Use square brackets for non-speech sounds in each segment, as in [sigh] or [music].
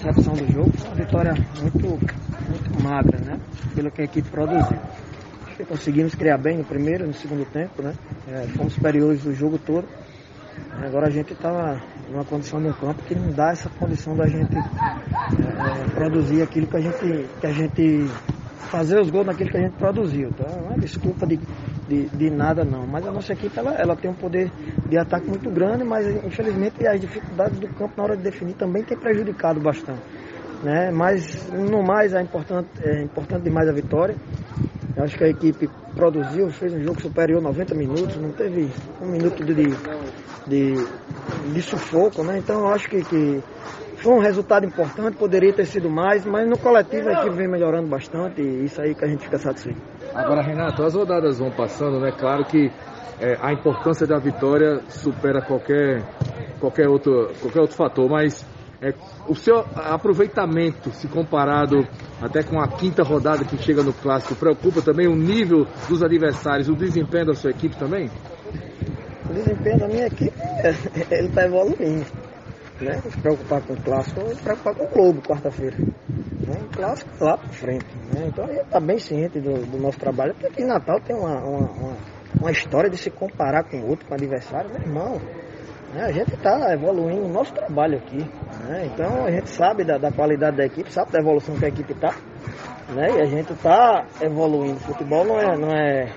percepção do jogo, foi uma vitória muito, muito magra, né? Pelo que a equipe produziu. Conseguimos criar bem no primeiro e no segundo tempo, né? É, fomos superiores do jogo todo. Agora a gente está numa condição no campo que não dá essa condição da gente é, produzir aquilo que a gente, que a gente fazer os gols naquilo que a gente produziu. Então não é desculpa de, de, de, nada não. Mas a nossa equipe ela, ela tem um poder de ataque muito grande, mas infelizmente as dificuldades do campo na hora de definir também tem prejudicado bastante. Né? Mas no mais é importante, é importante demais a vitória. Eu acho que a equipe produziu, fez um jogo superior 90 minutos, não teve um minuto de, de, de sufoco, né? Então eu acho que, que foi um resultado importante, poderia ter sido mais, mas no coletivo a equipe vem melhorando bastante e isso aí que a gente fica satisfeito. Agora, Renato, as rodadas vão passando, né? Claro que é, a importância da vitória supera qualquer, qualquer, outro, qualquer outro fator, mas é, o seu aproveitamento, se comparado até com a quinta rodada que chega no clássico, preocupa também o nível dos adversários, o desempenho da sua equipe também? O desempenho da minha equipe, [laughs] ele está evoluindo. Né? Se preocupar com o clássico, se preocupar com o Globo quarta-feira. Né? O clássico lá para frente. Né? Então a gente está bem ciente do, do, nosso trabalho, porque aqui Natal tem uma, uma, uma, uma história de se comparar com outro, com o adversário, meu irmão. Né? A gente está evoluindo o nosso trabalho aqui. Né? Então a gente sabe da, da, qualidade da equipe, sabe da evolução que a equipe está. Né? E a gente está evoluindo. Futebol não é, não é,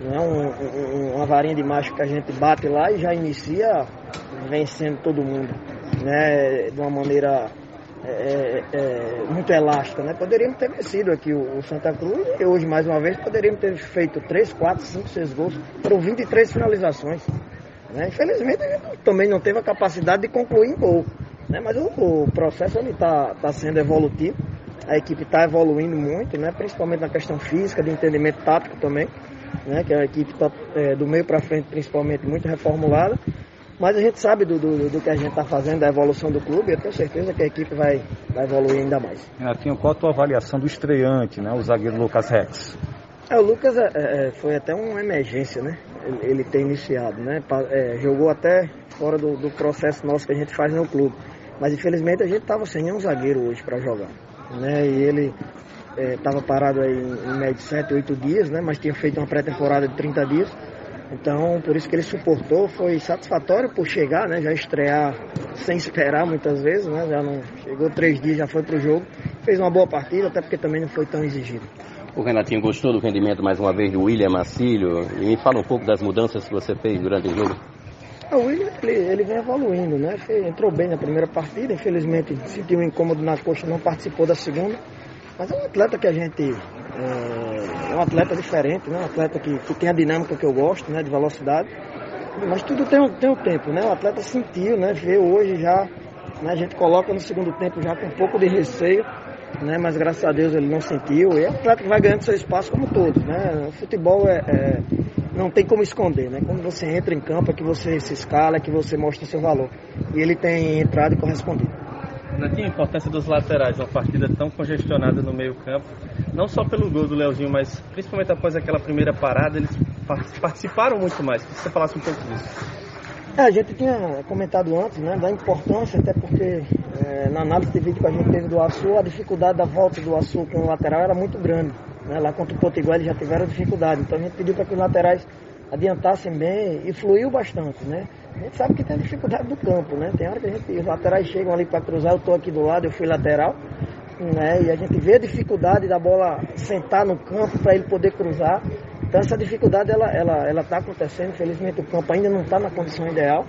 não é um, um, uma varinha de macho que a gente bate lá e já inicia vencendo todo mundo. Né? De uma maneira é, é, é muito elástica, né? Poderíamos ter vencido aqui o, o, Santa Cruz e hoje, mais uma vez, poderíamos ter feito 3, 4, 5, 6 gols. Foram 23 finalizações. Né? Infelizmente a gente também não teve a capacidade de concluir em gol. Né? Mas o, o processo está tá sendo evolutivo, a equipe está evoluindo muito, né? principalmente na questão física, de entendimento tático também, né? que a equipe está é, do meio para frente principalmente muito reformulada. Mas a gente sabe do, do, do que a gente está fazendo, da evolução do clube, eu tenho certeza que a equipe vai, vai evoluir ainda mais. Renatinho, qual a tua avaliação do estreante, né? o zagueiro Lucas Rex? É, o Lucas é, é, foi até uma emergência, né? Ele, ele ter iniciado, né? É, jogou até fora do, do, processo nosso que a gente faz no clube. Mas infelizmente a gente estava sem nenhum zagueiro hoje para jogar. Né? E ele estava é, parado aí em, em média de 7, 8 dias, né? Mas tinha feito uma pré-temporada de 30 dias. Então, por isso que ele suportou, foi satisfatório por chegar, né? Já estrear [laughs] sem esperar muitas vezes, né? Já não chegou três dias, já foi pro jogo. Fez uma boa partida, até porque também não foi tão exigido. O Renatinho gostou do rendimento mais uma vez do William Macílio e me fala um pouco das mudanças que você fez durante o jogo. Ah, o William ele, ele vem evoluindo, né? Entrou bem na primeira partida, infelizmente sentiu um incômodo na coxa, não participou da segunda. Mas é um atleta que a gente. É, é um atleta diferente, né? Um atleta que, que tem a dinâmica que eu gosto, né? De velocidade. Mas tudo tem tem um tempo, né? O atleta sentiu, né? Vê hoje já. Né? A gente coloca no segundo tempo já com um pouco de receio né? Mas graças a Deus ele não sentiu. E é um atleta que vai ganhando seu espaço como todos, né? O futebol é, é, não tem como esconder, né? Quando você entra em campo é que você se escala, é que você mostra seu valor. E ele tem entrado e correspondido. Tinha a importância dos laterais, uma partida tão congestionada no meio campo, não só pelo gol do Leozinho, mas principalmente após aquela primeira parada, eles participaram muito mais. Que você falasse um pouco disso. É, a gente tinha comentado antes, né, da importância, até porque é, na análise de vídeo que a gente teve do Açu, a dificuldade da volta do Açu com o lateral era muito grande. Né? Lá contra o Potiguar eles já tiveram dificuldade. Então a gente pediu para que os laterais adiantassem bem e fluiu bastante, né? A gente sabe que tem dificuldade do campo, né? Tem hora que a gente, os laterais chegam ali para cruzar, eu estou aqui do lado, eu fui lateral, né? E a gente vê a dificuldade da bola sentar no campo para ele poder cruzar. Então essa dificuldade ela ela ela está acontecendo. Infelizmente o campo ainda não está na condição ideal,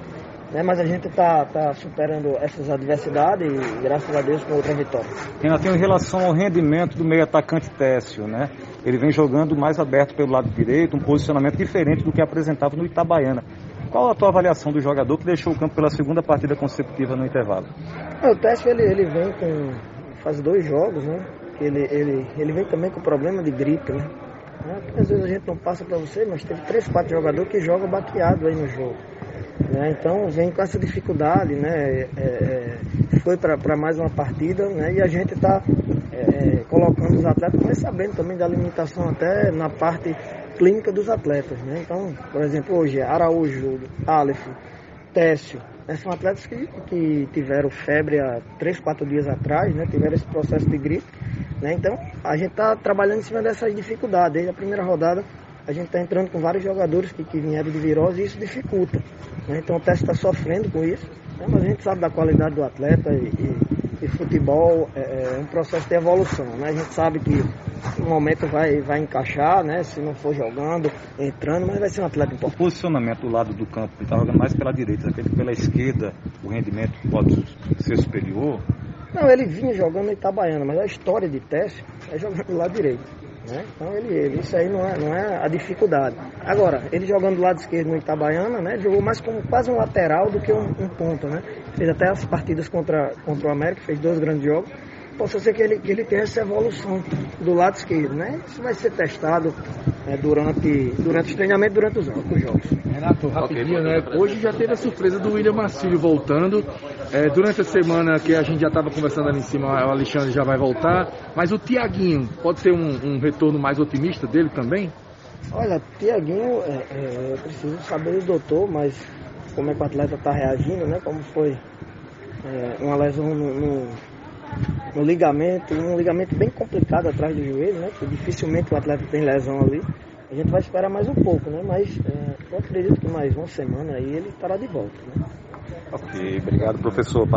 né? Mas a gente está tá superando essas adversidades e graças a Deus com outra vitória. Renato, em relação ao rendimento do meio atacante Técio, né? Ele vem jogando mais aberto pelo lado direito, um posicionamento diferente do que apresentava no Itabaiana. Qual a tua avaliação do jogador que deixou o campo pela segunda partida consecutiva no intervalo? O Técio ele, ele vem com faz dois jogos, né? Ele, ele, ele vem também com problema de gripe, né? Né? Às vezes a gente não passa para você, mas teve três, quatro jogadores que jogam baqueado aí no jogo. Né? Então vem com essa dificuldade, né? É, é, foi para mais uma partida né? e a gente está é, é, colocando os atletas, mas sabendo também da limitação até na parte clínica dos atletas. Né? Então, por exemplo, hoje Araújo, Aleph, Técio, Né? São atletas que, que tiveram febre há 3, 4 dias atrás, né? tiveram esse processo de gripe. Né? Então, a gente está trabalhando em cima dessas dificuldades. Desde a primeira rodada, a gente está entrando com vários jogadores que, que vieram de virose e isso dificulta. Né? Então, o teste está sofrendo com isso. Né? Mas a gente sabe da qualidade do atleta e, e, e futebol é, é, um processo de evolução. Né? A gente sabe que no momento vai, vai encaixar, né? Se não for jogando, entrando, mas vai ser um atleta importante. O posicionamento do lado do campo, ele está jogando mais pela direita, que pela esquerda o rendimento pode ser superior. Não, ele vinha jogando no Itabaiana, mas a história de teste é jogando do lado direito. Né? Então ele, ele, isso aí não é, não é a dificuldade. Agora, ele jogando do lado esquerdo no Itabaiana, né? Jogou mais como quase um lateral do que um, um né? Fez até as partidas contra, contra o América, fez dois grandes jogos possa ser que ele, que ele tenha essa evolução do lado esquerdo, né? Isso vai ser testado é, durante, durante os treinamentos, durante os, os jogos. Renato, rapidinho, né? Hoje já teve a surpresa do William Marcílio voltando. É, durante a semana que a gente já estava conversando ali em cima, o Alexandre já vai voltar. Mas o Tiaguinho, pode ser um, um, retorno mais otimista dele também? Olha, Tiaguinho, é, é, eu preciso saber do doutor, mas como é que o atleta está reagindo, né? Como foi é, uma lesão no, no no ligamento, um ligamento bem complicado atrás do joelho, né? Que dificilmente o atleta tem lesão ali. A gente vai esperar mais um pouco, né? Mas é, eu acredito que mais uma semana aí ele estará de volta, né? Ok, obrigado professor.